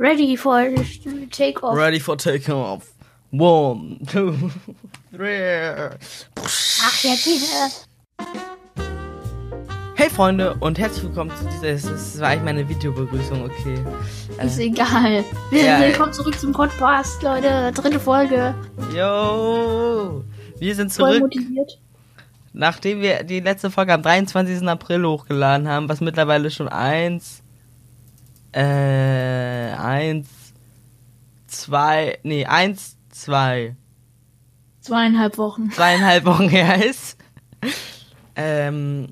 Ready for take off. Ready for taking off. One, two, three. Ach, jetzt wieder. Hey Freunde und herzlich willkommen zu dieser. Das war eigentlich meine Videobegrüßung, okay. Ist egal. Wir Ja, Willkommen zurück zum Podcast, Leute. Dritte Folge. Yo! Wir sind Voll zurück, motiviert. nachdem wir die letzte Folge am 23. April hochgeladen haben, was mittlerweile schon eins, äh, eins, zwei, nee, eins, zwei, Zweieinhalb Wochen. zweieinhalb Wochen her ist, ähm,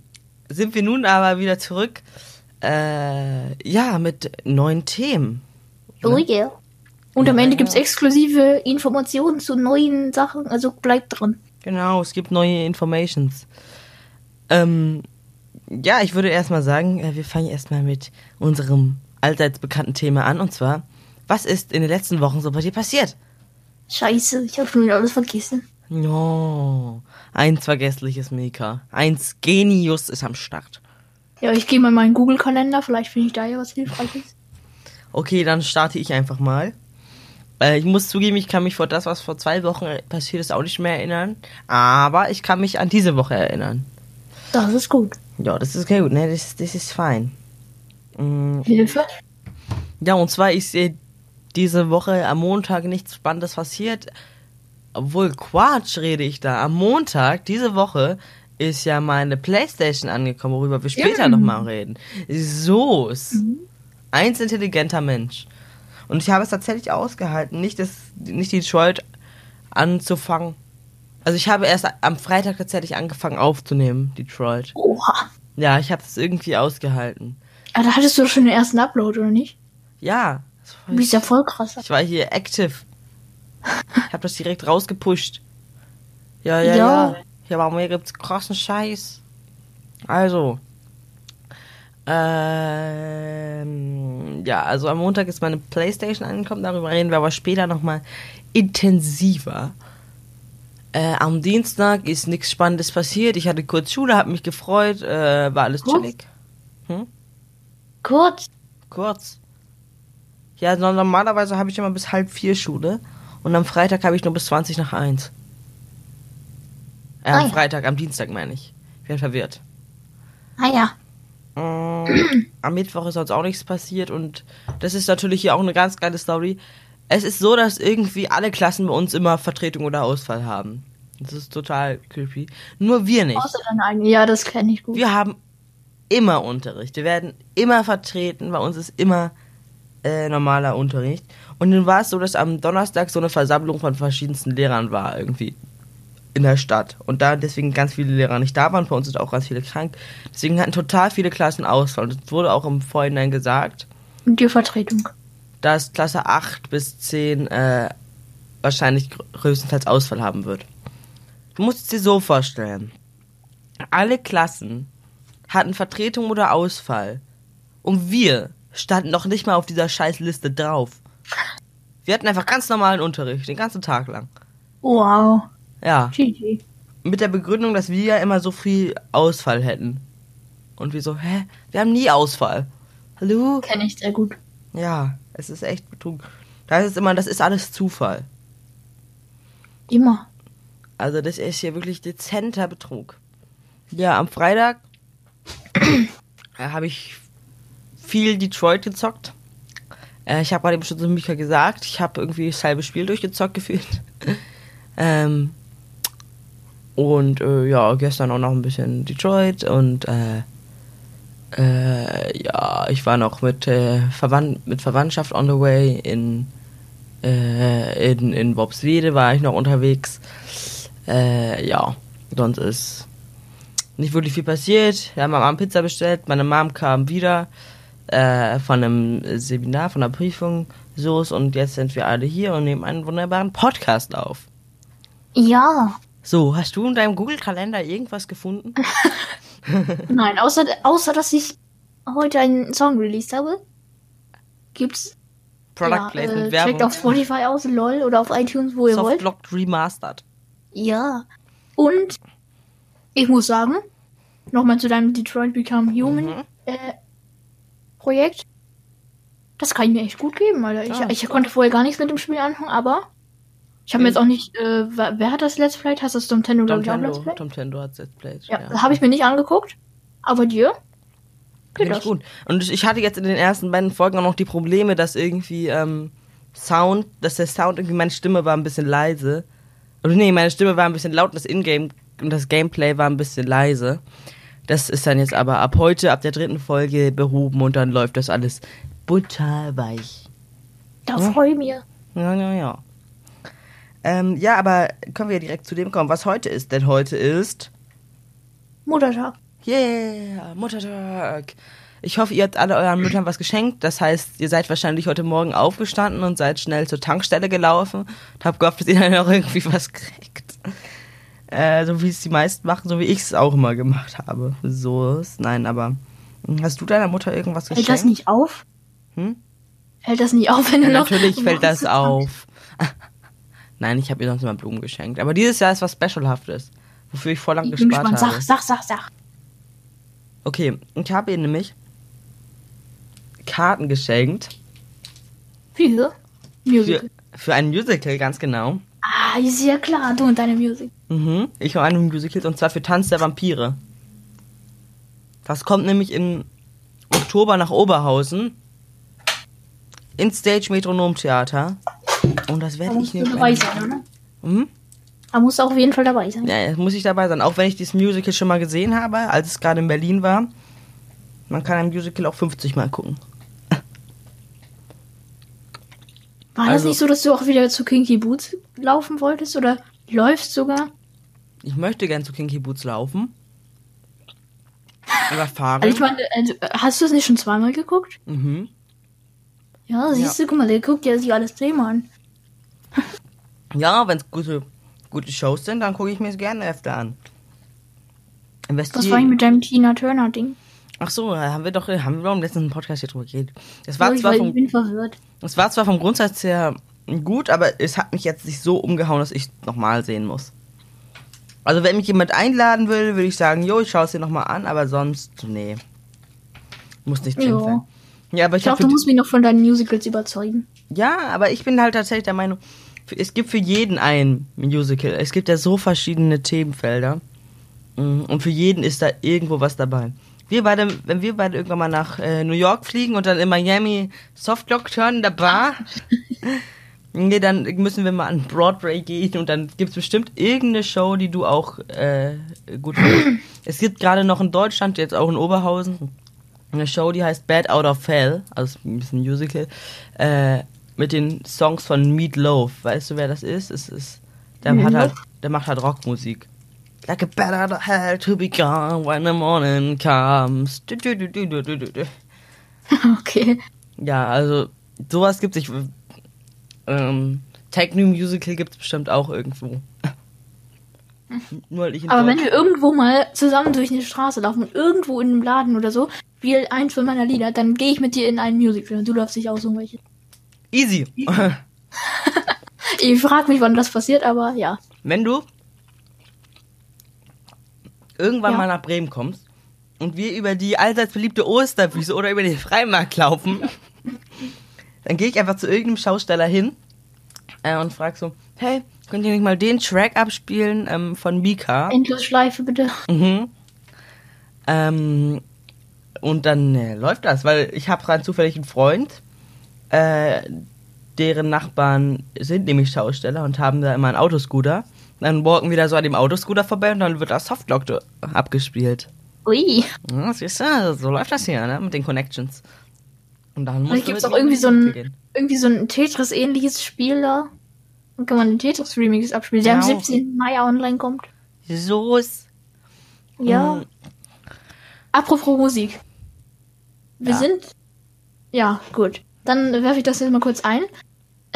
sind wir nun aber wieder zurück, äh, ja, mit neuen Themen. Oh yeah. Und am Ja, Ende ja. gibt's exklusive Informationen zu neuen Sachen, also bleibt dran. Genau, es gibt neue Informations. Ähm, ja, ich würde erstmal sagen, äh, wir fangen erstmal mit unserem allseits bekannten Thema an. Und zwar, was ist in den letzten Wochen so bei dir passiert? Scheiße, ich habe schon wieder alles vergessen. No, eins vergessliches Mika. Eins Genius ist am Start. Ja, ich gehe mal in meinen Google-Kalender, vielleicht finde ich da ja was Hilfreiches. Okay, dann starte ich einfach mal. Äh, ich muss zugeben, ich kann mich vor das, was vor zwei Wochen passiert ist, auch nicht mehr erinnern. Aber ich kann mich an diese Woche erinnern. Das ist gut. Ja, das ist gut, ne? Das, das ist fein. Mm, Hilfe? Ja, und zwar ist äh, diese Woche am Montag nichts Spannendes passiert. Obwohl, Quatsch rede ich da. Am Montag, diese Woche, ist ja meine Playstation angekommen, worüber wir später Ja. nochmal reden. So ist. Eins intelligenter Mensch. Und ich habe es tatsächlich ausgehalten, nicht, das, nicht Detroit anzufangen. Also ich habe erst am Freitag tatsächlich angefangen aufzunehmen, Detroit. Oha. Ja, ich habe es irgendwie ausgehalten. Aber da hattest du doch schon den ersten Upload, oder nicht? Ja. Du bist ja voll krass. Ich war hier active. Ich hab das direkt rausgepusht. Ja, ja, Ja. ja. Hier bei mir gibt's krassen Scheiß. Also. Ähm, ja, also am Montag ist meine Playstation angekommen. Darüber reden wir aber später nochmal intensiver. Äh, am Dienstag ist nichts Spannendes passiert. Ich hatte kurz Schule, hab mich gefreut, äh, war alles chillig. Kurz. Kurz. Ja, no- normalerweise habe ich immer bis halb vier Schule und am Freitag habe ich nur bis 20 nach eins. Äh, Ah am ja. Freitag, am Dienstag meine ich. Ich bin verwirrt. Ah ja. Mm, am Mittwoch ist sonst auch nichts passiert und das ist natürlich hier auch eine ganz geile Story. Es ist so, dass irgendwie alle Klassen bei uns immer Vertretung oder Ausfall haben. Das ist total creepy. Nur wir nicht. Außer deine eigene. Ja, das kenne ich gut. Wir haben immer Unterricht. Wir werden immer vertreten. Bei uns ist immer äh, normaler Unterricht. Und dann war es so, dass am Donnerstag so eine Versammlung von verschiedensten Lehrern war irgendwie in der Stadt. Und da deswegen ganz viele Lehrer nicht da waren. Bei uns sind auch ganz viele krank. Deswegen hatten total viele Klassen Ausfall. Und es wurde auch im Vorhinein gesagt, Und die Vertretung. dass Klasse 8 bis 10 äh, wahrscheinlich gr- größtenteils Ausfall haben wird. Du musst es dir so vorstellen. Alle Klassen hatten Vertretung oder Ausfall. Und wir standen noch nicht mal auf dieser scheiß Liste drauf. Wir hatten einfach ganz normalen Unterricht, den ganzen Tag lang. Wow. Ja, GG. mit der Begründung, dass wir ja immer so viel Ausfall hätten. Und wir so, hä? Wir haben nie Ausfall. Hallo? Kenne ich sehr gut. Ja, es ist echt Betrug. Das ist immer, das ist alles Zufall. Immer. Also das ist hier wirklich dezenter Betrug. Ja, am Freitag habe ich viel Detroit gezockt. Äh, ich habe gerade eben schon zu Mika gesagt, ich habe irgendwie das halbe Spiel durchgezockt gefühlt. ähm, und äh, ja, gestern auch noch ein bisschen Detroit und äh, äh, ja, ich war noch mit, äh, Verwand mit Verwandtschaft on the way in, äh, in, in Bobswede war ich noch unterwegs. Äh, ja, sonst ist nicht wirklich viel passiert. Wir haben am Abend Pizza bestellt. Meine Mom kam wieder äh, von einem Seminar, von einer Prüfung. So und jetzt sind wir alle hier und nehmen einen wunderbaren Podcast auf. Ja. So, hast du in deinem Google-Kalender irgendwas gefunden? Nein, außer, außer dass ich heute einen Song released habe. Gibt's. Product ja, Placement, äh, Werbung. Checkt auf Spotify aus, lol, oder auf iTunes, wo ihr wollt. Softlocked Remastered. Ja. Und ich muss sagen, nochmal zu deinem Detroit Become Human Mhm. äh, Projekt. Das kann ich mir echt gut geben, Alter. Ich, ich konnte vorher gar nichts mit dem Spiel anfangen, aber ich habe mir Mhm. jetzt auch nicht. Äh, wer, hat das Let's Play? Hast du das Tom Tendo, glaub ich, auch Let's Play? Tomtendo hat Let's Played. Ja, habe ich mir nicht angeguckt. Aber dir? Geht das? ich gut. Und ich hatte jetzt in den ersten beiden Folgen auch noch die Probleme, dass irgendwie ähm, Sound, dass der Sound irgendwie meine Stimme war ein bisschen leise. Oder nee, meine Stimme war ein bisschen laut und das Ingame und das Gameplay war ein bisschen leise. Das ist dann jetzt aber ab heute, ab der dritten Folge behoben und dann läuft das alles butterweich. Da Ja. freue ich mich. Ja, ja, ja. Ähm, ja, aber können wir direkt zu dem kommen, was heute ist. Denn heute ist Muttertag. Yeah, Muttertag. Ich hoffe, ihr habt alle euren Müttern was geschenkt. Das heißt, ihr seid wahrscheinlich heute Morgen aufgestanden und seid schnell zur Tankstelle gelaufen und habt gehofft, dass ihr dann auch irgendwie was kriegt. Äh, so wie es die meisten machen, so wie ich es auch immer gemacht habe. So ist, nein, aber hast du deiner Mutter irgendwas geschenkt? Fällt das nicht auf? Hm? Fällt das nicht auf, wenn Ja, du noch. natürlich fällt das auf. Nein, ich habe ihr sonst immer Blumen geschenkt. Aber dieses Jahr ist was Specialhaftes, wofür ich voll lang Ich bin gespart gespannt. habe. Sag, sag, sag, sag. Okay, ich habe ihr nämlich Karten geschenkt Für? Musical. für, für ein Musical, ganz genau. Ah, ist ja klar. Du und deine Musik. Mhm. Ich habe ein Musical und zwar für Tanz der Vampire. Das kommt nämlich im Oktober nach Oberhausen ins Stage Metronom Theater. Und das Da werde ich musst du nämlich. dabei sein, oder? Mhm. Da musst du auf jeden Fall dabei sein. Ja, muss ich dabei sein. Auch wenn ich dieses Musical schon mal gesehen habe, als es gerade in Berlin war. Man kann ein Musical auch 50 Mal gucken. War das Also- nicht so, dass du auch wieder zu Kinky Boots laufen wolltest? Oder läufst sogar? Ich möchte gern zu Kinky Boots laufen. Oder fahren. Also ich meine, also, hast du es nicht schon zweimal geguckt? mhm. Ja, siehst du, guck mal, der guckt ja sich alles Thema an. Ja, wenn es gute, gute Shows sind, dann gucke ich mir es gerne öfter an. Was war eigentlich mit deinem Tina Turner Ding? Ach so, da haben wir doch, haben wir doch im letzten Podcast hier drüber geredet. Es war, Oh, ich, zwar vom, bin verwirrt. es war zwar vom Grundsatz her gut, aber es hat mich jetzt nicht so umgehauen, dass ich es nochmal sehen muss. Also wenn mich jemand einladen will, würde ich sagen, jo, ich schaue es dir nochmal an, aber sonst, nee. Muss nicht drin Ja. sein. Ja, aber ich, Ich glaube, du musst mich noch von deinen Musicals überzeugen. Ja, aber ich bin halt tatsächlich der Meinung, es gibt für jeden ein Musical. Es gibt ja so verschiedene Themenfelder. Mm, Und für jeden ist da irgendwo was dabei. Wir beide, wenn wir beide irgendwann mal nach äh, New York fliegen und dann in Miami Softlock hören in der Bar, nee, dann müssen wir mal an Broadway gehen und dann gibt es bestimmt irgendeine Show, die du auch äh, gut findest. es gibt gerade noch in Deutschland, jetzt auch in Oberhausen, eine Show, die heißt Bad Out of Hell, also ein bisschen Musical, äh, mit den Songs von Meat Loaf. Weißt du, wer das ist? Es ist der, hat halt, der macht halt Rockmusik. Like a of hell to be gone when the morning comes. Du, du, du. Okay. Ja, also sowas gibt's. Ich, ähm, Techno Musical gibt's bestimmt auch irgendwo. Nur halt ich in Aber wenn wir irgendwo mal zusammen durch eine Straße laufen und irgendwo in einem Laden oder so, spiel eins von meiner Lieder, dann gehe ich mit dir in ein Musical und du darfst dich aussuchen, welches. Easy. Ich frage mich, wann das passiert, aber ja. Wenn du irgendwann Ja. mal nach Bremen kommst und wir über die allseits beliebte Osterwiese oder über den Freimarkt laufen, dann gehe ich einfach zu irgendeinem Schausteller hin äh, und frag so, hey, könnt ihr nicht mal den Track abspielen ähm, von Mika? Endlosschleife bitte. Mhm. Ähm, und dann äh, läuft das, weil ich habe rein zufällig einen Freund, äh, deren Nachbarn sind nämlich Schausteller und haben da immer einen Autoscooter. Dann walken wir da so an dem Autoscooter vorbei und dann wird das Softlock abgespielt. Ui. Ja, siehst du, so läuft das hier, ne, mit den Connections. Und dann muss gibt es auch irgendwie so ein, irgendwie so ein Tetris-ähnliches Spiel da. Dann kann man den Tetris-Remix abspielen, der am Genau. 17. Mai online kommt. So ist. Ja. Mhm. Apropos Musik. Wir Ja. sind. Ja, gut. Dann werfe ich das jetzt mal kurz ein.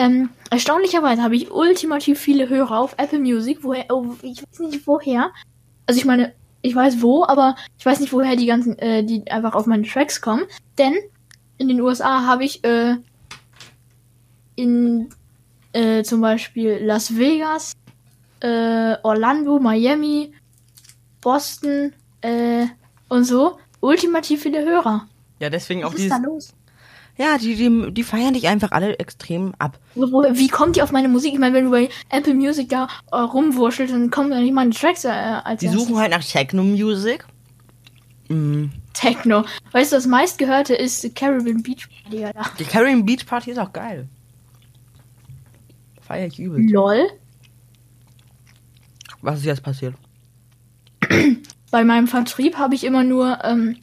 Ähm, erstaunlicherweise habe ich ultimativ viele Hörer auf Apple Music, woher, oh, ich weiß nicht woher. Also ich meine, ich weiß wo, aber ich weiß nicht woher die ganzen, äh, die einfach auf meine Tracks kommen. Denn in den USA habe ich äh, in äh, zum Beispiel Las Vegas, äh, Orlando, Miami, Boston äh, und so ultimativ viele Hörer. Ja, deswegen auch Was ist dieses, da los? Ja, die, die, die feiern dich einfach alle extrem ab. Wie kommt die auf meine Musik? Ich meine, wenn du bei Apple Music da äh, rumwurschelst, dann kommen da nicht meine Tracks äh, als Die erstes. suchen halt nach Techno-Music. Mm. Techno. Weißt du, das meistgehörte ist Caribbean Beach Party, Alter. Die Caribbean Beach Party ist auch geil. Feier ich übel. Lol. Was ist jetzt passiert? Bei meinem Vertrieb habe ich immer nur ähm,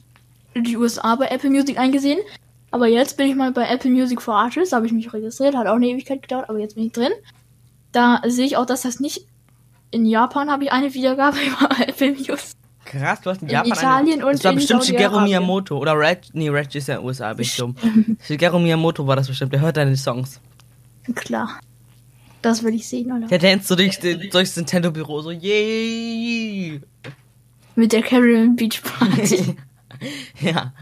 die USA bei Apple Music eingesehen. Aber jetzt bin ich mal bei Apple Music for Artists, habe ich mich registriert, hat auch eine Ewigkeit gedauert, aber jetzt bin ich drin. Da sehe ich auch, dass das nicht in Japan habe ich eine Wiedergabe über Apple Music. Krass, du hast in, In Japan Italien eine, und Das war in bestimmt Shigeru. Miyamoto. Oder Reg. Nee, Reg ist ja in den USA, bin ich dumm. Shigeru Miyamoto war das bestimmt. Der hört deine Songs. Klar. Das will ich sehen, oder? Der tanzt so durch, durchs Nintendo-Büro so, yay! Mit der Caribbean Beach Party. ja.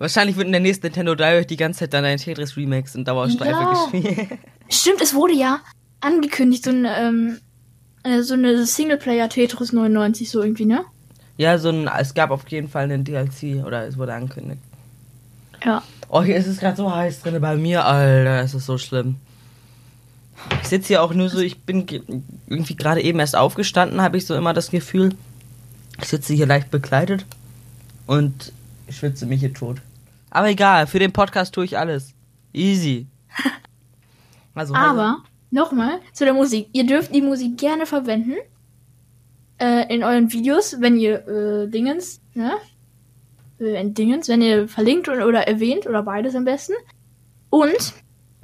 Wahrscheinlich wird in der nächsten Nintendo Direct die ganze Zeit dann ein Tetris Remix in Dauerstreife Ja. gespielt. Stimmt, es wurde ja angekündigt, so ein, ähm, äh, so eine Singleplayer Tetris 99, so irgendwie, ne? ja, so ein, es gab auf jeden Fall einen DLC oder es wurde angekündigt. Ja. Oh, hier ist es gerade so heiß drin bei mir, Alter, es ist so schlimm. Ich sitze hier auch nur so, ich bin ge- irgendwie gerade eben erst aufgestanden, habe ich so immer das Gefühl. Ich sitze hier leicht bekleidet und schwitze mich hier tot. Aber egal, für den Podcast tue ich alles. Easy. Also, Aber, nochmal, zu der Musik. Ihr dürft die Musik gerne verwenden. Äh, in euren Videos, wenn ihr, äh, Dingens, ne? Äh, in Dingens, wenn ihr verlinkt oder, oder erwähnt, oder beides am besten. Und,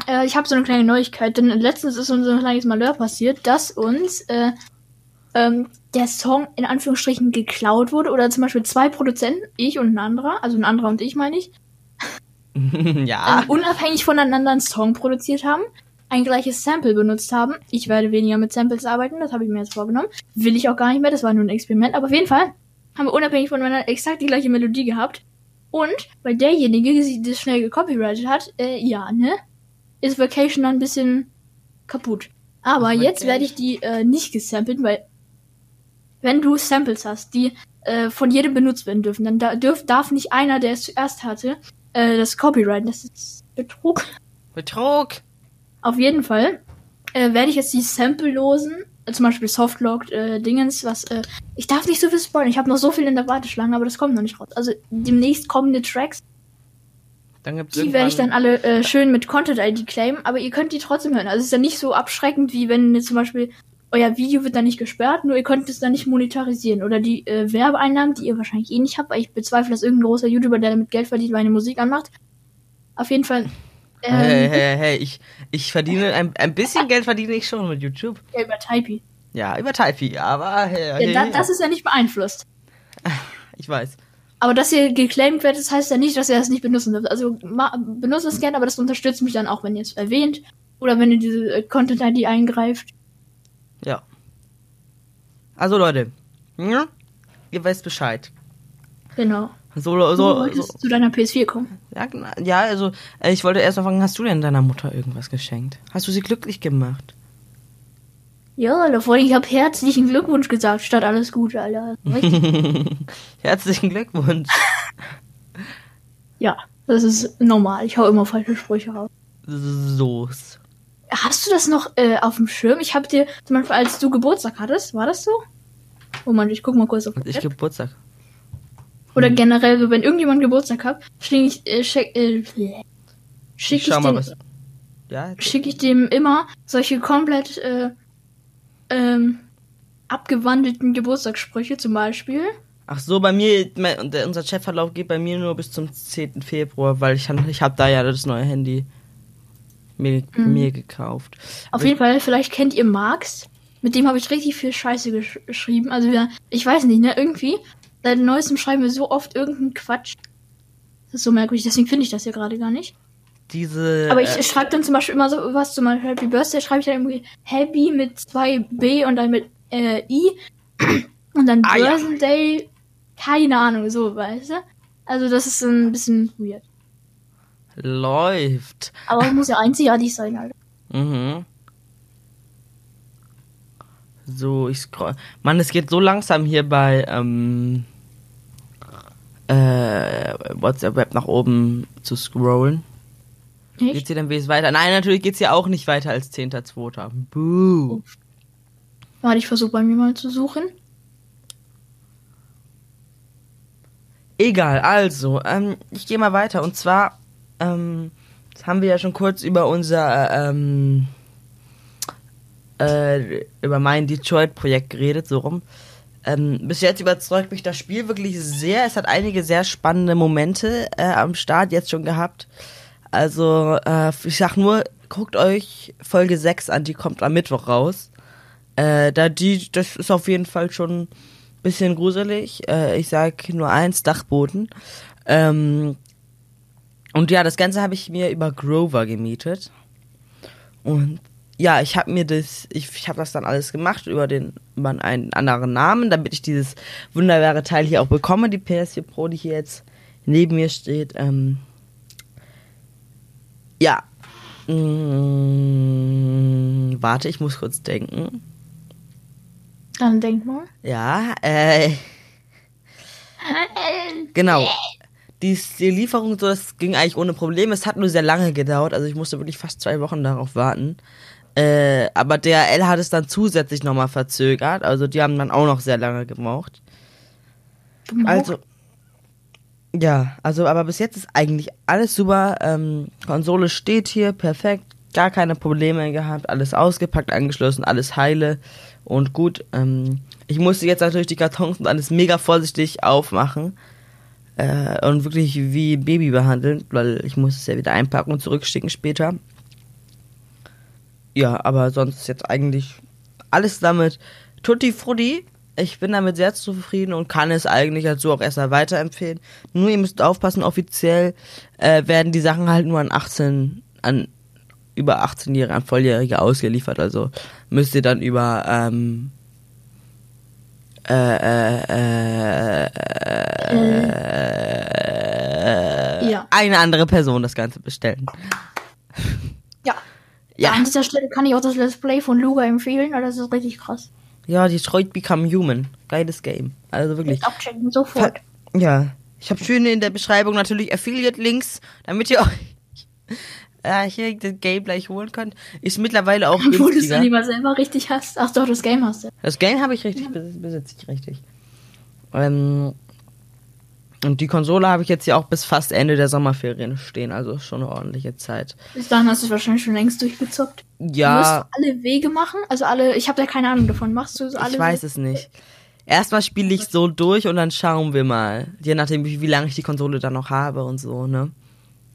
äh, ich habe so eine kleine Neuigkeit, denn letztens ist uns so ein kleines Malheur passiert, dass uns, äh, ähm, der Song in Anführungsstrichen geklaut wurde, oder zum Beispiel zwei Produzenten, ich und ein anderer, also ein anderer und ich meine ich, ja. ähm, unabhängig voneinander einen Song produziert haben, ein gleiches Sample benutzt haben. Ich werde weniger mit Samples arbeiten, das habe ich mir jetzt vorgenommen. Will ich auch gar nicht mehr, das war nur ein Experiment. Aber auf jeden Fall haben wir unabhängig voneinander exakt die gleiche Melodie gehabt. Und weil derjenige, der das schnell gecopyrightet hat, äh, ja, ne, ist Vacation dann ein bisschen kaputt. Aber Ach, jetzt werde ich die äh, nicht gesampelt, weil wenn du Samples hast, die äh, von jedem benutzt werden dürfen, dann da, dürf, darf nicht einer, der es zuerst hatte, äh, das Copyright. Das ist Betrug. Betrug. Auf jeden Fall äh, werde ich jetzt die Sample-losen, äh, zum Beispiel Softlocked äh, Dingens, was, äh, ich darf nicht so viel spoilern, ich habe noch so viel in der Warteschlange, aber das kommt noch nicht raus. Also demnächst kommende Tracks, Dann gibt's die werde ich dann alle äh, schön mit Content-ID claimen, aber ihr könnt die trotzdem hören. Also es ist ja nicht so abschreckend, wie wenn jetzt zum Beispiel euer Video wird dann nicht gesperrt, nur ihr könnt es dann nicht monetarisieren. Oder die äh, Werbeeinnahmen, die ihr wahrscheinlich eh nicht habt, weil ich bezweifle, dass irgendein großer YouTuber, der damit Geld verdient, meine Musik anmacht. Auf jeden Fall. Ähm, Hey, hey, hey, ich, ich verdiene, ein, ein bisschen Geld verdiene ich schon mit YouTube. ja, über Typee. Ja, über Typee, aber hey, Ja, da, das ist ja nicht beeinflusst. ich weiß. Aber dass ihr geclaimed werdet, das heißt ja nicht, dass ihr das nicht benutzen dürft. Also benutzt es gerne, aber das unterstützt mich dann auch, wenn ihr es erwähnt oder wenn ihr diese äh, Content-ID eingreift. Ja. Also Leute, hm? ihr wisst Bescheid. Genau. So, du so, wolltest so zu deiner PS4 kommen. ja, ja, also äh, ich wollte erst mal fragen, hast du denn deiner Mutter irgendwas geschenkt? Hast du sie glücklich gemacht? Ja, da vorhin, ich habe herzlichen Glückwunsch gesagt, statt alles Gute, Alter. Herzlichen Glückwunsch. ja, das ist normal. Ich hau immer falsche Sprüche raus. So's. Hast du das noch äh, auf dem Schirm? Ich habe dir zum Beispiel, als du Geburtstag hattest, war das so? Moment, ich guck mal kurz auf Und ich. Geburtstag. Oder generell, so, wenn irgendjemand Geburtstag hat, schicke ich, äh, schick, äh, schick ich, den, was. Ja, schicke ich dem immer solche komplett äh, ähm, abgewandelten Geburtstagssprüche zum Beispiel. Ach so, bei mir, mein, unser Chatverlauf geht bei mir nur bis zum 10. Februar, weil ich, ich habe da ja das neue Handy mir, Mhm. mir gekauft. Auf jeden Fall, vielleicht kennt ihr Marx. Mit dem habe ich richtig viel Scheiße gesch geschrieben. Also wir, ich weiß nicht, ne, irgendwie. Seit neuestem schreiben wir so oft irgendeinen Quatsch. Das ist so merkwürdig, deswegen finde ich das hier gerade gar nicht. Diese. Aber ich äh, schreibe dann zum Beispiel immer so was, zum Beispiel Happy Birthday, schreibe ich dann irgendwie Happy mit zwei B und dann mit äh, I und dann Ah, ja. Birthday, keine Ahnung, so, weißt du? Also das ist ein bisschen weird. Läuft. Aber es muss ja einzigartig sein, Alter. Mhm. So, ich scroll. Mann, es geht so langsam hier bei ähm, äh, WhatsApp Web nach oben zu scrollen. Echt? Geht's hier dann wenigstens weiter? Nein, natürlich geht's hier auch nicht weiter als 10.2. Buh. Warte, ich versuche bei mir mal zu suchen. Egal, also, ähm, ich gehe mal weiter. Und zwar, ähm, das haben wir ja schon kurz über unser, ähm, äh, über mein Detroit-Projekt geredet, so rum. Ähm, bis jetzt überzeugt mich das Spiel wirklich sehr. Es hat einige sehr spannende Momente äh, am Start jetzt schon gehabt. Also, äh, ich sag nur, guckt euch Folge 6 an, die kommt am Mittwoch raus. Äh, da die, das ist auf jeden Fall schon ein bisschen gruselig. Äh, ich sag nur eins, Dachboden. Ähm, und ja, das Ganze habe ich mir über Grover gemietet. Und ja, ich habe mir das, ich, ich habe das dann alles gemacht über den, über einen anderen Namen, damit ich dieses wunderbare Teil hier auch bekomme, die PS4 Pro, die hier jetzt neben mir steht. Ähm, ja. Mm, warte, ich muss kurz denken. Dann denk mal. Ja, äh, genau. Die, die Lieferung, so, das ging eigentlich ohne Probleme. Es hat nur sehr lange gedauert. Also ich musste wirklich fast zwei Wochen darauf warten. Äh, aber DHL hat es dann zusätzlich nochmal verzögert. Also die haben dann auch noch sehr lange gebraucht. Also, ja, also aber bis jetzt ist eigentlich alles super. Ähm, Konsole steht hier, perfekt. Gar keine Probleme gehabt. Alles ausgepackt, angeschlossen, alles heile und gut. Ähm, ich musste jetzt natürlich die Kartons und alles mega vorsichtig aufmachen. Äh, und wirklich wie Baby behandeln, weil ich muss es ja wieder einpacken und zurückschicken später. Ja, aber sonst ist jetzt eigentlich alles damit tutti frutti. Ich bin damit sehr zufrieden und kann es eigentlich als so auch erstmal weiterempfehlen. Nur ihr müsst aufpassen, offiziell äh, werden die Sachen halt nur an 18, an über 18-Jährige, an Volljährige ausgeliefert. Also müsst ihr dann über ähm, äh, äh, äh, Ja. eine andere Person das Ganze bestellen. Ja. Ja. An dieser Stelle kann ich auch das Let's Play von Luga empfehlen, weil das ist richtig krass. Ja, Detroit Become Human. Geiles Game. Also wirklich. Abchecken, sofort. Ja. Ich habe schön in der Beschreibung natürlich Affiliate-Links, damit ihr euch äh, hier das Game gleich holen könnt. Ist mittlerweile auch Obwohl du es günstiger. lieber selber richtig hast. Ach doch, das Game hast du. Das Game habe ich richtig, bes- besitze ich richtig. Ähm, und die Konsole habe ich jetzt ja auch bis fast Ende der Sommerferien stehen, also schon eine ordentliche Zeit. Bis dahin hast du es wahrscheinlich schon längst durchgezockt. Ja, du alle Wege machen? Also alle, ich habe da keine Ahnung davon. Machst du so alle? ich weiß es nicht. Erstmal spiele ich so durch und dann schauen wir mal. Je nachdem, wie, wie lange ich die Konsole dann noch habe und so, ne?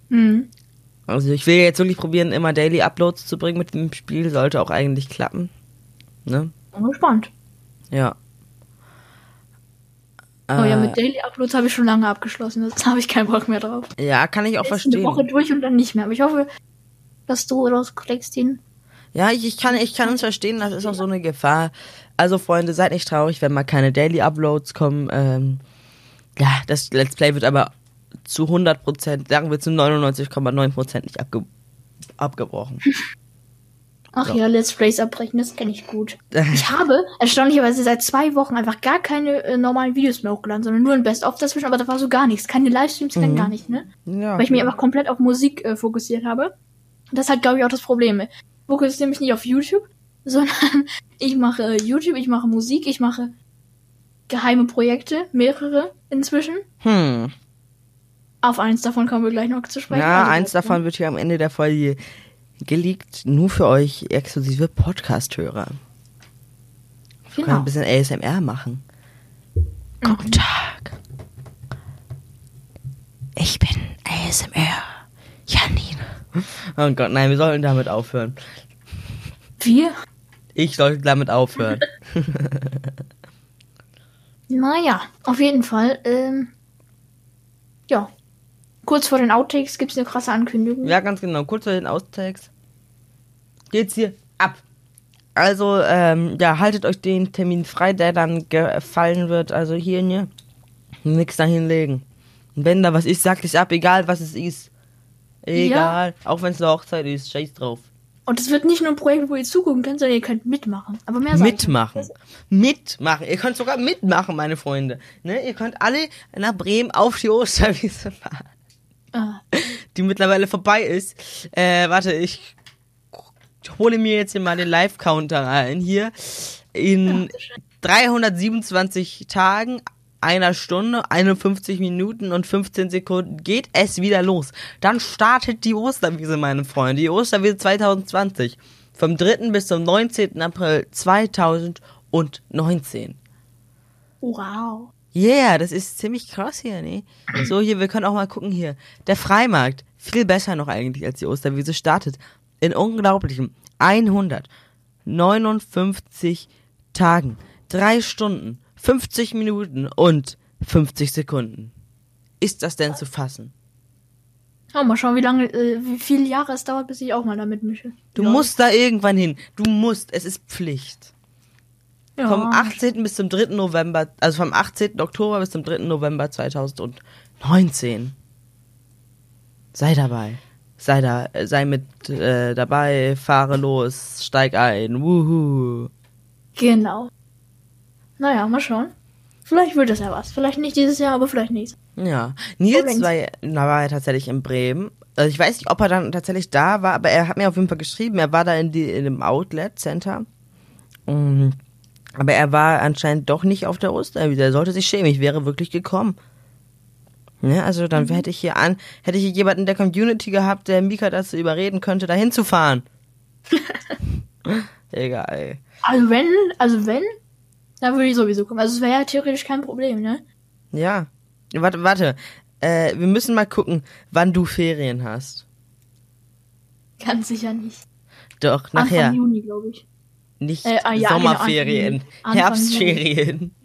Hm. Also ich will jetzt wirklich probieren, immer Daily Uploads zu bringen mit dem Spiel. Sollte auch eigentlich klappen. Ne? Bin gespannt. Ja. Oh ja, Äh, mit Daily Uploads habe ich schon lange abgeschlossen. Jetzt habe ich keinen Bock mehr drauf. ja, kann ich auch Jetzt eine Woche verstehen. durch und dann nicht mehr. Aber ich hoffe, dass du rauskriegst ihn. Ja, ich, ich kann ich kann uns verstehen, das ist auch so eine Gefahr. Also Freunde, seid nicht traurig, wenn mal keine Daily Uploads kommen. Ähm, ja, das Let's Play wird aber zu 100%, sagen wir zu 99,9% nicht abge abgebrochen. Ach Ja. ja, Let's Plays abbrechen, das kenne ich gut. Ich habe erstaunlicherweise seit zwei Wochen einfach gar keine äh, normalen Videos mehr hochgeladen, sondern nur ein Best-of dazwischen, aber da war so gar nichts. Keine Livestreams, Mhm. gar nichts, ne? Ja, Weil ich mich einfach komplett auf Musik äh, fokussiert habe. Das hat, glaube ich, auch das Problem. Ich fokussiere mich nicht auf YouTube, sondern ich mache äh, YouTube, ich mache Musik, ich mache geheime Projekte, mehrere inzwischen. hm. Auf eins davon kommen wir gleich noch zu sprechen. Ja, Also, eins davon wird hier am Ende der Folge geleakt, nur für euch exklusive Podcast-Hörer. Wir können Genau. ein bisschen ASMR machen. Guten Tag. Ich bin ASMR. Janine. Oh Gott, nein, wir sollten damit aufhören. Wir? Ich sollte damit aufhören. Naja, auf jeden Fall. Ähm, ja. Kurz vor den Outtakes gibt's eine krasse Ankündigung. ja, ganz genau. Kurz vor den Outtakes geht's hier ab. Also, ähm, ja, haltet euch den Termin frei, der dann gefallen wird. Also hier, ne? Nix dahin legen. Und wenn da was ist, sagt es ab, egal was es ist. Egal. Auch wenn es eine Hochzeit ist, scheiß drauf. Und es wird nicht nur ein Projekt, wo ihr zugucken könnt, sondern ihr könnt mitmachen. Aber mehr. Mitmachen. Mitmachen. Ihr könnt sogar mitmachen, meine Freunde. Ne? Ihr könnt alle nach Bremen auf die Osterwiese fahren. Ah, die mittlerweile vorbei ist. Äh, warte, ich hole mir jetzt hier mal den Live-Counter rein. Hier in 327 Tagen, einer Stunde, 51 Minuten und 15 Sekunden geht es wieder los. Dann startet die Osterwiese, meine Freunde. Die Osterwiese 2020. Vom 3. bis zum 19. April 2019. Wow. Yeah, das ist ziemlich krass hier, ne? So, hier, wir können auch mal gucken hier. Der Freimarkt, viel besser noch eigentlich als die Osterwiese, startet in unglaublichen 159 Tagen, 3 Stunden, 50 Minuten und 50 Sekunden. Ist das denn zu fassen? Ja, mal schauen, wie lange, äh, wie viele Jahre es dauert, bis ich auch mal damit mische. Du ja. musst da irgendwann hin. Du musst, es ist Pflicht. Ja. Vom 18. bis zum 3. November, also vom 18. Oktober bis zum 3. November 2019. Sei dabei. Sei da, äh, sei mit äh, dabei, fahre los, steig ein, wuhu. Genau. Naja, mal schauen. Vielleicht wird es ja was. Vielleicht nicht dieses Jahr, aber vielleicht nächstes. Ja. Nils war, ja- na, war ja tatsächlich in Bremen. Also ich weiß nicht, ob er dann tatsächlich da war, aber er hat mir auf jeden Fall geschrieben, er war da in, die, in dem Outlet Center. Mm, Aber er war anscheinend doch nicht auf der Osterwiese. Er sollte sich schämen. Ich wäre wirklich gekommen. Ja, also dann hätte ich hier an, hätte ich hier jemanden in der Community gehabt, der Mika dazu überreden könnte, da hinzufahren. Egal. Also wenn, also wenn, dann würde ich sowieso kommen. Also es wäre ja theoretisch kein Problem, ne? Ja. Warte, warte. Äh, wir müssen mal gucken, wann du Ferien hast. Ganz sicher nicht. Doch, nachher. Anfang Juni, glaube ich. Nicht Äh, ah, ja, Sommerferien, genau, Anfang- Herbstferien.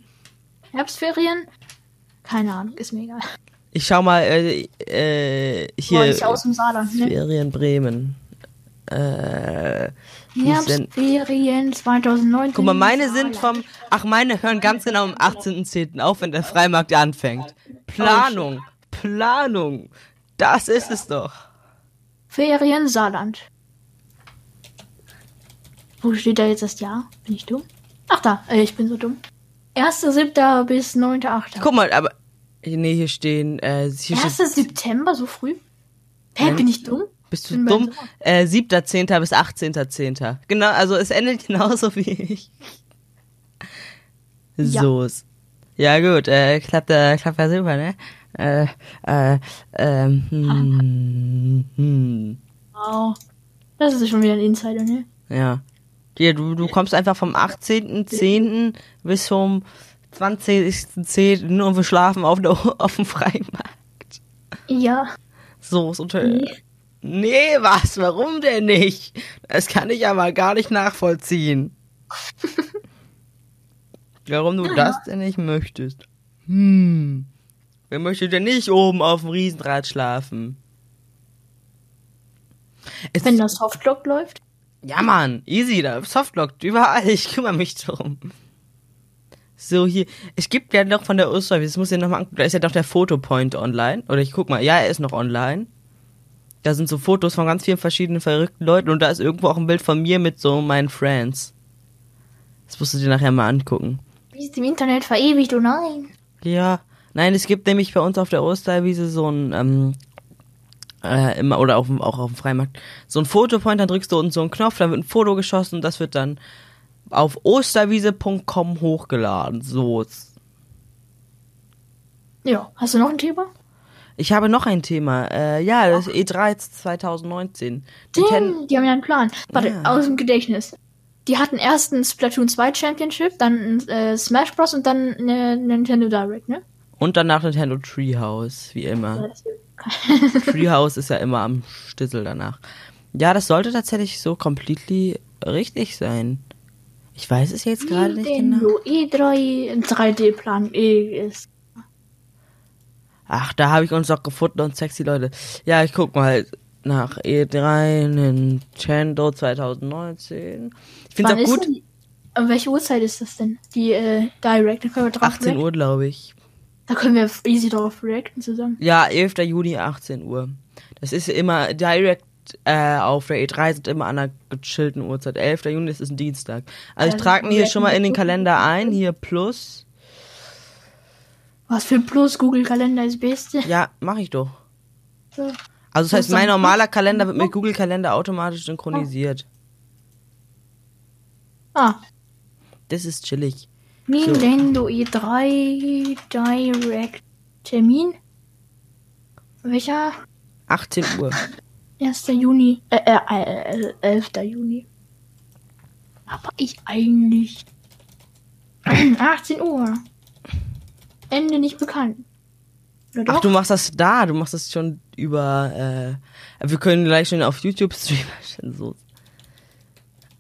Herbstferien? Keine Ahnung, ist mir egal. Ich schau mal äh, äh, hier Boah, ich aus dem Saarland, ne? Ferien Bremen. Äh, Herbstferien 2019. guck mal, meine sind vom Ach, meine hören ganz genau am 18.10. auf, wenn der Freimarkt anfängt. Planung, Planung. Das ist es doch. Ferien Saarland. Wo steht da jetzt das Jahr? Bin ich dumm? Ach da, äh, ich bin so dumm. 1.7. bis 9.8. Guck mal, aber nee, hier stehen äh, hier 1. steht, September, so früh? Hä, bin ich dumm? bist du bin dumm? Äh, 7.10. bis 18.10. Genau, also es endet genauso wie ich. Ja. So. ist- Ja gut, äh, klappt, äh, klappt ja super, ne? Äh, äh, ähm, hm, hm, Wow. Das ist schon wieder ein Insider, ne? ja. Hier, du, du kommst einfach vom 18.10. bis zum 20.10. und wir schlafen auf, der, auf dem Freimarkt. Ja. So, ist unter... Nee. Nee, was? Warum denn nicht? Das kann ich aber gar nicht nachvollziehen. Warum du das denn nicht möchtest? Hm. Wer möchte denn nicht oben auf dem Riesenrad schlafen? Es Wenn das Softlock läuft. Ja, Mann, easy, da Softlockt überall, ich kümmere mich drum. So, hier, es gibt ja noch von der Osterwiese, das muss ich noch mal angucken, da ist ja noch der Fotopoint online. Oder ich guck mal, ja, er ist noch online. Da sind so Fotos von ganz vielen verschiedenen verrückten Leuten und da ist irgendwo auch ein Bild von mir mit so meinen Friends. Das musst du dir nachher mal angucken. Wie ist im Internet verewigt, oh nein. Ja, nein, es gibt nämlich bei uns auf der Osterwiese so ein, ähm, äh, immer, oder auf, dem- auch auf dem Freimarkt, so ein Fotopoint, dann drückst du unten so einen Knopf, dann wird ein Foto geschossen und das wird dann auf osterwiese.com hochgeladen. So. Ja, hast du noch ein Thema? Ich habe noch ein Thema. Äh, ja, das E3 2019. Ninten- Damn, die haben ja einen Plan. Warte, Ja. aus dem Gedächtnis. Die hatten erst ein Splatoon 2 Championship, dann ein äh, Smash Bros. und dann eine Nintendo Direct, ne? Und danach Nintendo Treehouse, wie Ja, immer. wird- Treehouse ist ja immer am Stissel danach. Ja, das sollte tatsächlich so completely richtig sein. Ich weiß es jetzt gerade nicht genau. Nintendo E3 3D-Plan E ist. Ach, da habe ich uns doch gefunden und sexy Leute. Ja, ich guck mal nach E3 Nintendo 2019. Ich find's Wann auch gut. denn welche Uhrzeit ist das denn? Die äh, Direct, da können wir drauf 18 reacten. Uhr, glaube ich. Da können wir easy drauf reacten zusammen. Ja, 11. Juni, 18 Uhr. Das ist immer direkt äh, auf der E3 sind immer an einer gechillten Uhrzeit. 11. Juni das ist ein Dienstag. Also ich Also trage mir hier schon mal in den Kalender ein, hier plus. Was für ein Plus, Google Kalender ist Beste. Ja, mache ich doch. So. Also das heißt, mein normaler Kalender wird mit Google Kalender automatisch synchronisiert. Ah, Das ist chillig. Nintendo E3 Direct Termin. Welcher? 18 Uhr. 1. Juni. Äh, äh, äh, 11. Juni. Aber ich eigentlich. 18 Uhr. Ende nicht bekannt. Ach, du machst das da, du machst das schon über, äh, wir können gleich schon auf YouTube streamen. So.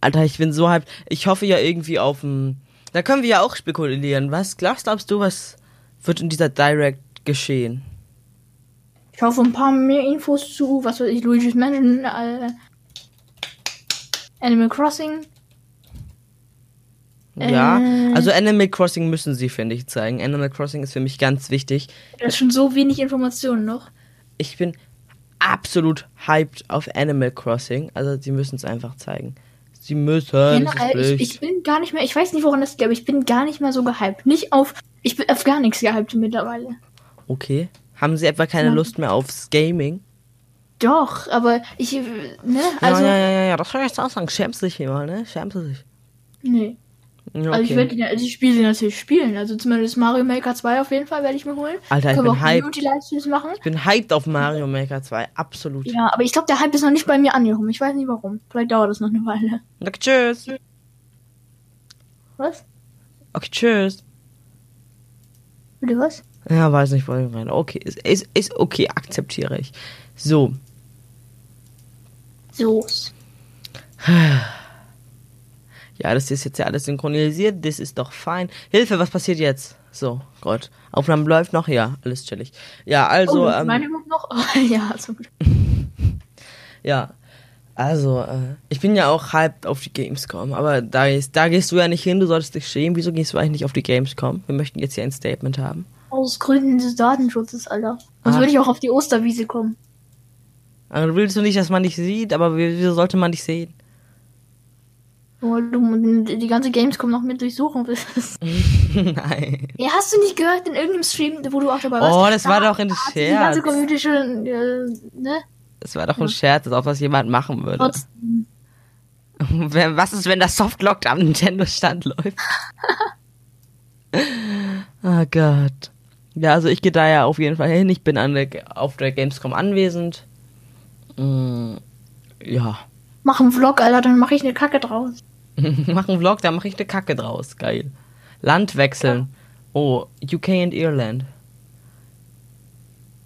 Alter, ich bin so hyped. Ich hoffe ja irgendwie auf dem, da können wir ja auch spekulieren. Was glaubst, glaubst du, was wird in dieser Direct geschehen? Ich hoffe ein paar mehr Infos zu, was weiß ich, Luigi's Mansion, äh, Animal Crossing. Ja, Äh. also Animal Crossing müssen sie, finde ich, zeigen. Animal Crossing ist für mich ganz wichtig. Da ist schon so wenig Informationen noch. Ich bin absolut hyped auf Animal Crossing. Also sie müssen es einfach zeigen. Sie müssen Generell, ich, ich bin gar nicht mehr, ich weiß nicht, woran das liegt, aber ich bin gar nicht mehr so gehypt. Nicht auf, ich bin auf gar nichts gehypt mittlerweile. Okay. Haben sie etwa keine Ja. Lust mehr aufs Gaming? Doch, aber ich, äh, ne, also, ja, ja, ja, ja, das soll ich jetzt auch sagen. Schämst dich hier mal, ne? Schämst du dich. nee. Ja, Also ich okay. werde die, also die Spiele natürlich spielen. Also zumindest Mario Maker 2 auf jeden Fall werde ich mir holen. Alter, ich Können bin hyped. Community-Livestreams machen. Ich bin hyped auf Mario Maker 2. Absolut. Ja, aber ich glaube, der Hype ist noch nicht bei mir angekommen. Ich weiß nicht warum. Vielleicht dauert das noch eine Weile. Okay, tschüss. Was? Okay, tschüss. Bitte was? Ja, weiß nicht, wo ich rein. Okay, ist, ist, ist okay, akzeptiere ich. So. So. Ja, das ist jetzt ja alles synchronisiert. Das ist doch fein. Hilfe, was passiert jetzt? So, Gott. Aufnahme läuft noch? Ja, alles chillig. Ja, also, oh, ähm, meine noch. Oh, ja, so gut. ja. Also, äh, ich bin ja auch hyped auf die Gamescom, aber da, ist, da gehst du ja nicht hin, du solltest dich schämen. Wieso gehst du eigentlich nicht auf die Gamescom? Wir möchten jetzt hier ein Statement haben. Aus Gründen des Datenschutzes, Alter. Sonst Ah. würde ich auch auf die Osterwiese kommen. Also, willst du nicht, dass man dich sieht, aber wieso sollte man dich sehen? Weil du die ganze Gamescom noch mit durchsuchen willst. Nein. Ja, hast du nicht gehört in irgendeinem Stream, wo du auch dabei warst? Oh, das war Da doch ein sich Die ganze Scherz. Community schon, äh, ne? Das war doch ein Scherz, als ob das jemand machen würde. Trotzdem. Was ist, wenn das Softlock am Nintendo-Stand läuft? oh Gott. Ja, also ich gehe da ja auf jeden Fall hin. Ich bin an der, auf der Gamescom anwesend. Mm, ja. Mach einen Vlog, Alter, dann mache ich eine Kacke draus. Mach einen Vlog, da mache ich eine Kacke draus. Geil. Land wechseln. Oh, UK und Irland.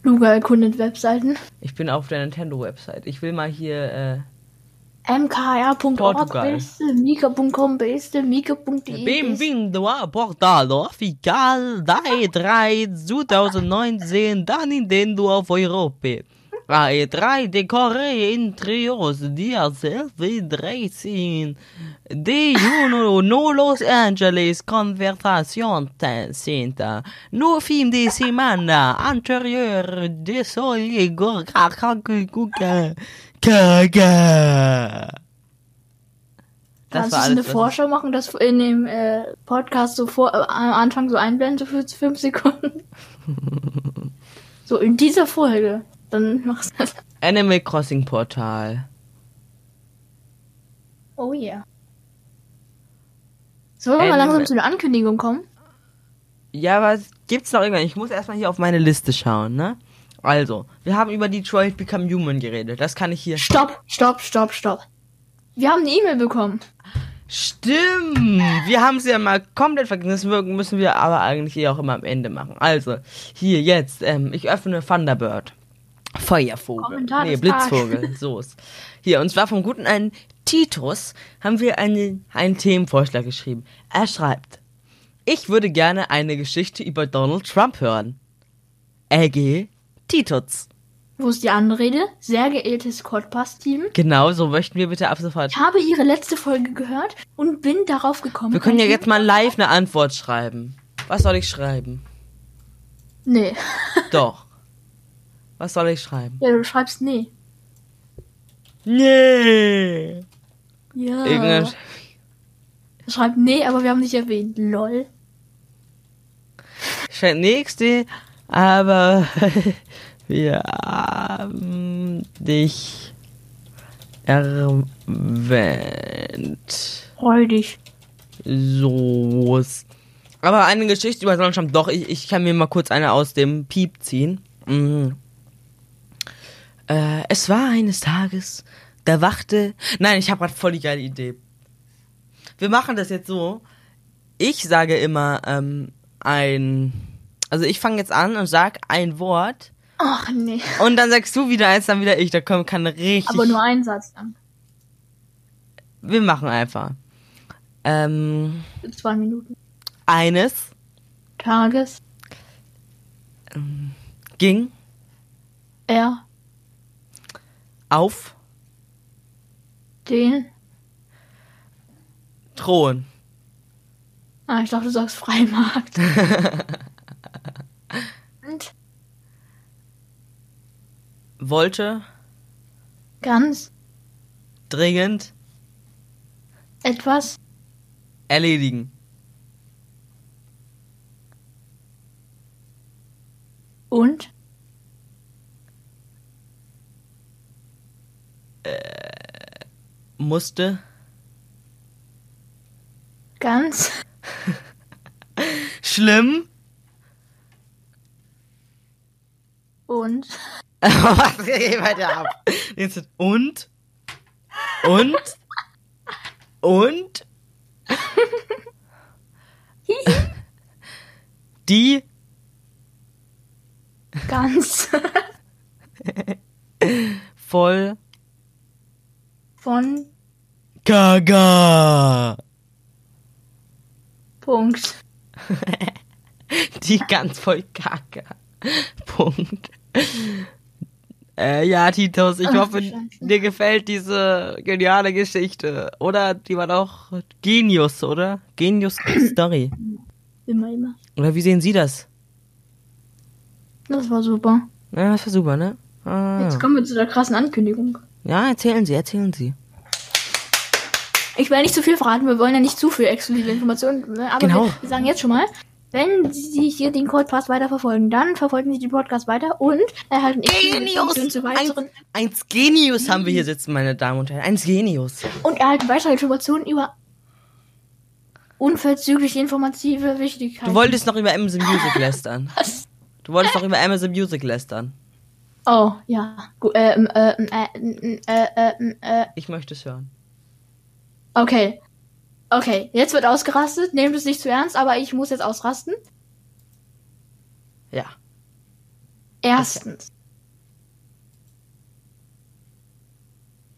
Luga erkundet Webseiten. Ich bin auf der Nintendo-Website. Ich will mal hier, äh, mkr.org beste, mika.com beste, mika.de Bem-vindo a Portal Oficial da E3 2019 da Nintendo of Europe. A E3 decorre entre os dias 11 e 13 de junho no Los Angeles Conversación Center. No fim de semana anterior de Sol Caga. Caga. Kannst du eine ich- Vorschau machen, das in dem äh, Podcast so vor, äh, am Anfang so einblenden, so für fünf Sekunden? so in dieser Folge. Dann machst du das. Animal Crossing Portal. Oh yeah. Sollen wir mal langsam zu der Ankündigung kommen? Ja, was gibt's noch irgendwann? Ich muss erstmal hier auf meine Liste schauen, ne? Also, wir haben über Detroit Become Human geredet. Das kann ich hier. Stopp, stopp, stopp, stopp. Wir haben eine E-Mail bekommen. Stimmt! Wir haben es ja mal komplett vergessen. Das mü- müssen wir aber eigentlich eh auch immer am Ende machen. Also, hier jetzt, ähm, ich öffne Thunderbird. Feuervogel. Kommentar nee, Blitzvogel. So ist. Hier, und zwar vom guten einen Titus haben wir einen, einen Themenvorschlag geschrieben. Er schreibt, ich würde gerne eine Geschichte über Donald Trump hören. LG Titus. Wo ist die Anrede? Sehr geehrtes Codpass-Team. Genau, so möchten wir bitte ab sofort. Ich habe Ihre letzte Folge gehört und bin darauf gekommen. Wir können ja jetzt mal live eine Antwort schreiben. Was soll ich schreiben? Nee. Doch. Was soll ich schreiben? Ja, du schreibst nee. Nee. Ja. Irgendein Schreib nee, aber wir haben dich erwähnt. Lol. Scheint nächste, aber Wir haben dich erwähnt. Freu dich. So. Aber eine Geschichte über Sonnenschirm, doch, ich, ich kann mir mal kurz eine aus dem Piep ziehen. Mhm. Äh, es war eines Tages, da wachte. Nein, ich habe gerade voll die geile Idee. Wir machen das jetzt so. Ich sage immer ähm, ein. Also ich fange jetzt an und sag ein Wort. Ach nee. Und dann sagst du wieder eins, dann wieder ich. Da kommt kann richtig. Aber nur ein Satz dann. Wir machen einfach. Ähm, Zwei Minuten. eines Tages. ging Er auf den. Thron. Ah, ich dachte, du sagst Freimarkt. Und Wollte ganz dringend etwas erledigen. und Musste. Ganz? Schlimm. und? Was? Geh weiter ab. Jetzt und? Und? Und? Die? Ganz. Voll von Gaga. Punkt. Die ganz voll Kacke. Punkt. Äh, ja, Titus, ich Ach, hoffe, Scheiße. dir gefällt diese geniale Geschichte. Oder die war doch Genius, oder? Genius Story. Immer, immer. Oder wie sehen Sie das? Das war super. Ja, das war super, ne? Ah. Jetzt kommen wir zu der krassen Ankündigung. Ja, erzählen Sie, erzählen Sie. Ich will nicht zu viel verraten, wir wollen ja nicht zu viel exklusive Informationen, ne? aber Genau. wir, wir sagen jetzt schon mal, wenn Sie hier den Codecast weiter verfolgen, dann verfolgen Sie den Podcast weiter und erhalten exklusive Informationen zu weiteren Ein, eins Genius haben wir hier sitzen, meine Damen und Herren. Eins Genius. und erhalten weitere Informationen über unverzügliche informative Wichtigkeit. Du wolltest noch über Amazon Music lästern. Was? Du wolltest noch über Amazon Music lästern. Oh, ja. Gut, ähm, äh, äh, äh, Ich möchte es hören. okay. Okay, jetzt wird ausgerastet. Nehmt es nicht zu ernst, aber ich muss jetzt ausrasten. Ja. Erstens.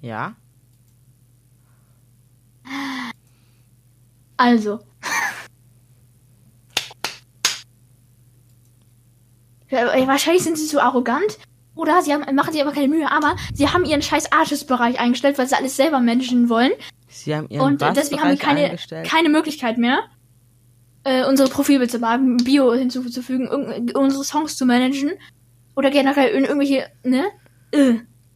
Ja? Also. Wahrscheinlich sind sie zu arrogant. Oder sie haben, machen sich aber keine Mühe, aber sie haben ihren scheiß Artist-Bereich eingestellt, weil sie alles selber managen wollen. Sie haben ihren Und deswegen haben wir keine, eingestellt. keine Möglichkeit mehr, äh, unsere Profilbilder zu machen, Bio hinzuzufügen, unsere Songs zu managen. Oder generell in irgendwelche, ne? Äh.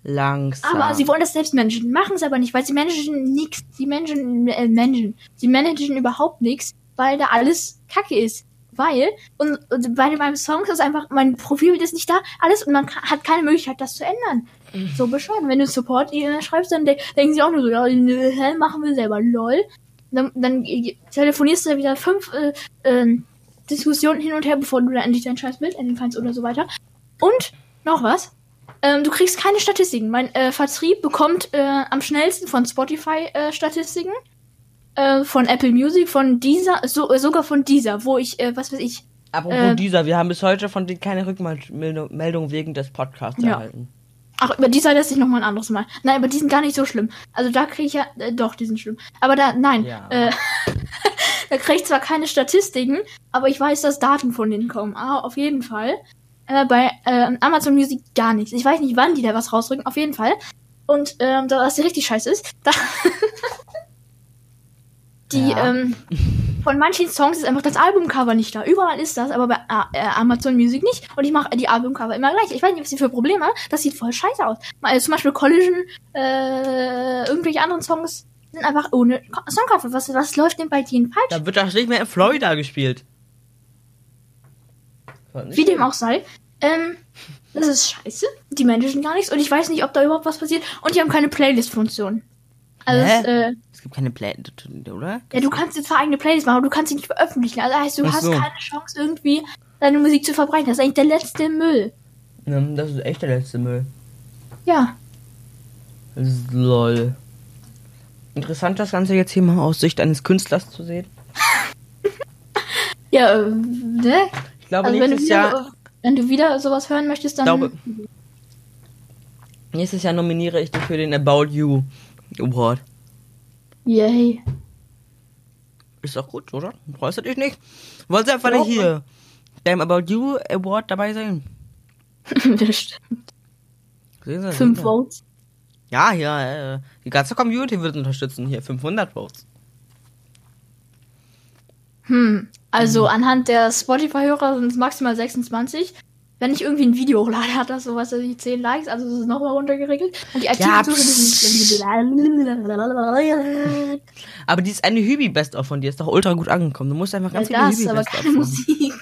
Langsam. Aber sie wollen das selbst managen. Machen es aber nicht, weil sie managen nichts. Sie managen, äh, managen. Sie managen überhaupt nichts, weil da alles Kacke ist. Weil, und, und bei meinem Song ist einfach, mein Profilbild ist nicht da, alles, und man hat keine Möglichkeit, das zu ändern. So bescheuert. Wenn du Support äh, schreibst, dann de denken sie auch nur so, ja, nö, machen wir selber, lol. Dann, dann äh, telefonierst du wieder fünf äh, ähm, Diskussionen hin und her, bevor du dann endlich dein scheiß Bild ändern kannst oder so weiter. Und noch was. Ähm, du kriegst keine Statistiken. Mein äh, Vertrieb bekommt äh, am schnellsten von Spotify äh, Statistiken, äh, von Apple Music, von dieser, so, äh, sogar von dieser, wo ich, äh, was weiß ich, Apropos äh, dieser, wir haben bis heute von denen keine Rückmeldung Meldung wegen des Podcasts Ja. erhalten. Ach, über dieser lässt sich noch mal ein anderes Mal. Nein, aber die sind gar nicht so schlimm. Also da kriege ich ja, äh, doch, die sind schlimm. Aber da, nein, Ja. äh, da kriege ich zwar keine Statistiken, aber ich weiß, dass Daten von denen kommen. Ah, auf jeden Fall. Äh, bei äh, Amazon Music gar nichts. Ich weiß nicht, wann die da was rausrücken, auf jeden Fall. Und ähm, da die richtig scheiße ist, da die Ja. ähm, von manchen Songs ist einfach das Albumcover nicht da. Überall ist das, aber bei äh, äh, Amazon Music nicht. Und ich mache die Albumcover immer gleich. Ich weiß nicht, was sie für Probleme haben. Das sieht voll scheiße aus. Mal, Also zum Beispiel Collision, äh, irgendwelche anderen Songs sind einfach ohne Songcover. Was, was läuft denn bei denen falsch? Da wird doch nicht mehr in Florida gespielt. Wie dem auch sei. Ähm, das ist scheiße. Die managen gar nichts und ich weiß nicht, ob da überhaupt was passiert. Und die haben keine Playlist-Funktion. Also, es, äh, Es gibt keine Pläne, oder? ja, du kannst jetzt zwar eigene Playlist machen, aber du kannst sie nicht veröffentlichen. Also heißt, du Ach hast so. keine Chance, irgendwie deine Musik zu verbreiten. Das ist eigentlich der letzte Müll. Ja, das ist echt der letzte Müll. Ja. Das ist lol. Interessant, das Ganze jetzt hier mal aus Sicht eines Künstlers zu sehen. Ja, äh, ne? Ich glaube, Also wenn du, nächstes wieder, Jahr, wenn du wieder sowas hören möchtest, dann. glaube, nächstes Jahr nominiere ich dich für den About You Award. Yay. Ist doch gut, oder? Freust du dich nicht? Wolltest einfach nicht hier beim About You Award dabei sein? das stimmt. Sie, Fünf. Votes. Ja, ja, äh, die ganze Community wird unterstützen. Hier 500 Votes. Hm. Also Mhm. anhand der Spotify-Hörer sind es maximal 26. Wenn ich irgendwie ein Video hochlade, hat das sowas wie 10 Likes, also das ist nochmal runtergeregelt. Und die Ja, aktiven sind. Aber dieses eine Hübi Best of von dir ist doch ultra gut angekommen. Du musst einfach Ja, ganz viele das, Hübi aber Best. Musik.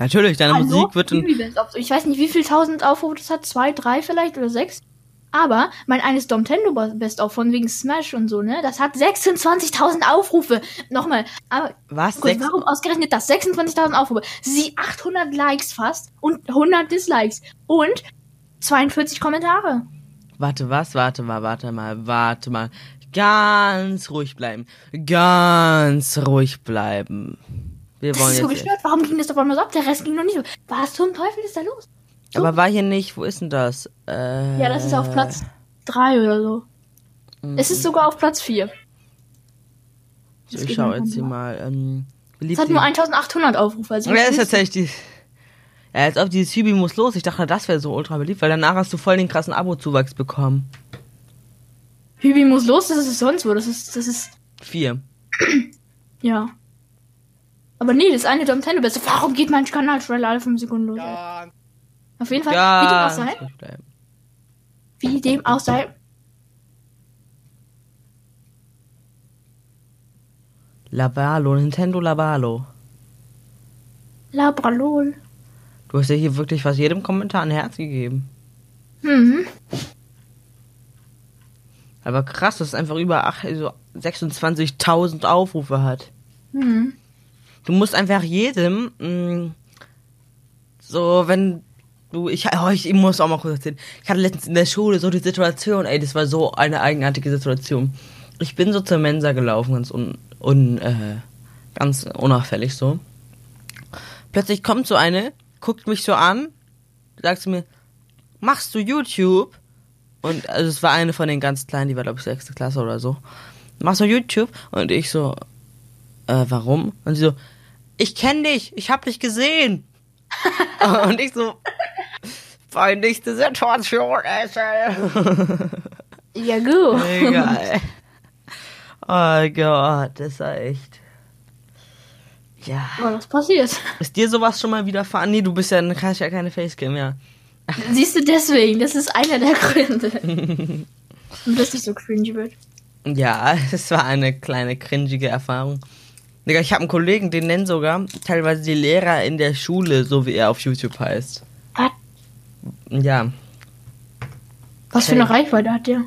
Natürlich, deine Hallo? Musik wird in. Ich weiß nicht, wie viel tausend Aufrufe das hat. Zwei, drei vielleicht oder sechs. Aber mein eines Domtendo Best of von wegen Smash und so, ne? Das hat 26.000 Aufrufe. Nochmal. Aber was? Sechs? warum ausgerechnet das? 26.000 Aufrufe. Sie 800 Likes fast und 100 Dislikes und 42 Kommentare. Warte, was? Warte mal, warte mal, warte mal. Ganz ruhig bleiben. Ganz ruhig bleiben. Wir Das wollen ist so jetzt. gestört. Warum ging das doch einmal so ab? Der Rest ging noch nicht so. Was zum Teufel ist da los? Aber war hier nicht, wo ist denn das? Äh, Ja, das ist auf Platz 3 oder so. Mhm. Es ist sogar auf Platz 4. So, ich geht schau nicht jetzt hier mal. Ähm, Es hat nur 1800 Aufrufe. Also Ja, ist tatsächlich die. Ja, als ob dieses Hübi muss los. Ich dachte, das wäre so ultra beliebt, weil danach hast du voll den krassen Abo-Zuwachs bekommen. Hübi muss los, das ist sonst wo. Das ist, das ist, Vier. ja. Aber nee, das eine Domtendo Beste. Warum geht mein Kanal-Trailer alle 5 Sekunden los? ey? Auf jeden Fall, wie dem auch Ja. sei, wie dem auch sei, Labalo, Nintendo Labalo. Labralol. Du hast ja hier wirklich fast jedem Kommentar ein Herz gegeben. Mhm. Aber krass, dass es einfach über ach, so 26.000 Aufrufe hat. Mhm. Du musst einfach jedem, mh, so, wenn du, ich, oh, ich, ich muss auch mal kurz erzählen. Ich hatte letztens in der Schule so die Situation, ey, das war so eine eigenartige Situation. Ich bin so zur Mensa gelaufen, ganz un, un äh, ganz unauffällig so. Plötzlich kommt so eine, guckt mich so an, sagt zu mir, machst du YouTube? Und also es war eine von den ganz kleinen, die war glaube ich sechste Klasse oder so. Machst du YouTube? Und ich so, äh, warum? Und sie so, ich kenne dich, ich hab dich gesehen. und ich so, peinlichste Situation, Alter. Ja, gut. Egal. Oh Gott, das war echt. Ja. Das passiert. Ist dir sowas schon mal widerfahren? Nee, du bist ja, hast ja keine Facecam mehr. Siehst du deswegen, das ist einer der Gründe. Und das nicht so cringy wird. Ja, es war eine kleine cringige Erfahrung. Digga, ich habe einen Kollegen, den nennen sogar teilweise die Lehrer in der Schule, so wie er auf YouTube heißt. Ja, Was für eine Reichweite hat der?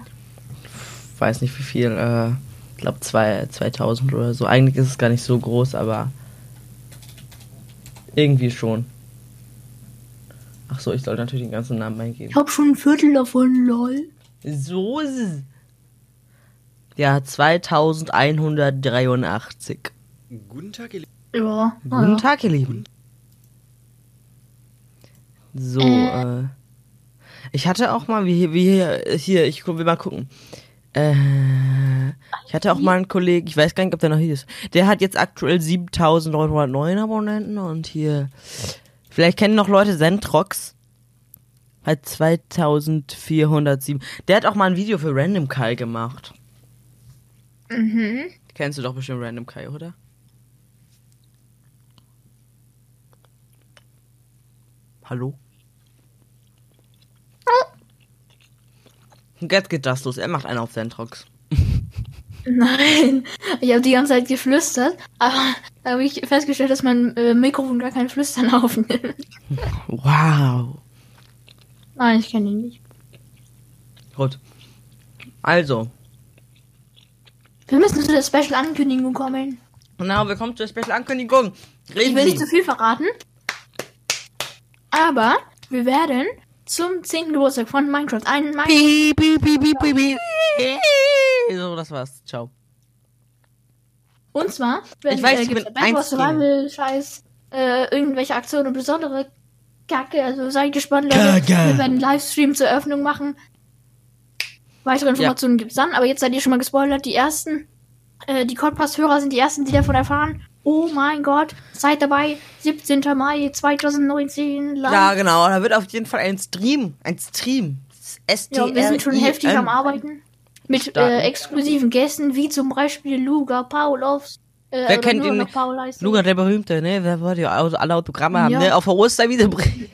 weiß nicht wie viel, äh, ich glaube 2000 oder so. Eigentlich ist es gar nicht so groß, aber irgendwie schon. Ach so, ich soll natürlich den ganzen Namen eingeben. Ich hab schon ein Viertel davon, lol. So ist es. Ja, 2183. Guten Tag, ihr Lieben. Ja. Guten ja. Tag, ihr Lieben. So, Äh. äh. Ich hatte auch mal, wie, wie hier, hier, ich will mal gucken. Äh, ich hatte auch mal einen Kollegen, ich weiß gar nicht, ob der noch hier ist. Der hat jetzt aktuell 7909 Abonnenten und hier, vielleicht kennen noch Leute Zentrox. Hat 2407. Der hat auch mal ein Video für Random Kai gemacht. Mhm. Kennst du doch bestimmt Random Kai, oder? Hallo? Jetzt geht das los. Er macht einen auf Zentrox. Nein. Ich habe die ganze Zeit geflüstert, aber Da habe ich festgestellt, dass mein äh, Mikrofon gar kein Flüstern aufnimmt. Wow. Nein, ich kenne ihn nicht. Gut. Also, Wir müssen zu der Special-Ankündigung kommen. genau, wir kommen zur Special-Ankündigung. Ich Reden will nicht zu viel verraten. Aber wir werden zum 10. Geburtstag von Minecraft einen Minecraft Piep, piep, piep, piep, piep, piep. So, das war's. Ciao. Und zwar werden Ich weiß, äh, ich bin eins Survival Scheiß, äh, irgendwelche Aktionen und besondere Kacke. Also seid gespannt, Leute. Kacke. Wir werden einen Livestream zur Eröffnung machen. Weitere Informationen gibt's dann, aber jetzt seid ihr schon mal gespoilert. Die ersten, äh, die Codpass-Hörer sind die ersten, die davon erfahren. Oh mein Gott, seid dabei. 17. Mai 2019. Live. Ja, genau. Da wird auf jeden Fall ein Stream. Ein Stream. S T Ja, wir sind schon heftig am Arbeiten. Mit äh, exklusiven Gästen, wie zum Beispiel Luga Paulovs. Äh, Wer kennt ihn. Luca, der Berühmte, ne? Wer wollte ja alle Autogramme haben, Ja. ne? Auf der Osterwiese bringen.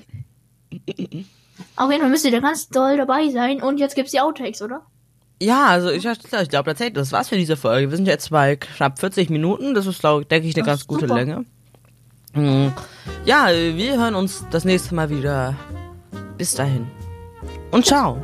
Auf jeden Fall müsst ihr da ganz doll dabei sein. Und jetzt gibt's die Outtakes, oder? Ja, also ich, ich glaube tatsächlich, das war's für diese Folge. Wir sind jetzt bei knapp 40 Minuten. Das ist, glaube denke ich, eine ganz gute super. Länge. Mm. Ja, wir hören uns das nächste Mal wieder. Bis dahin. Und ciao.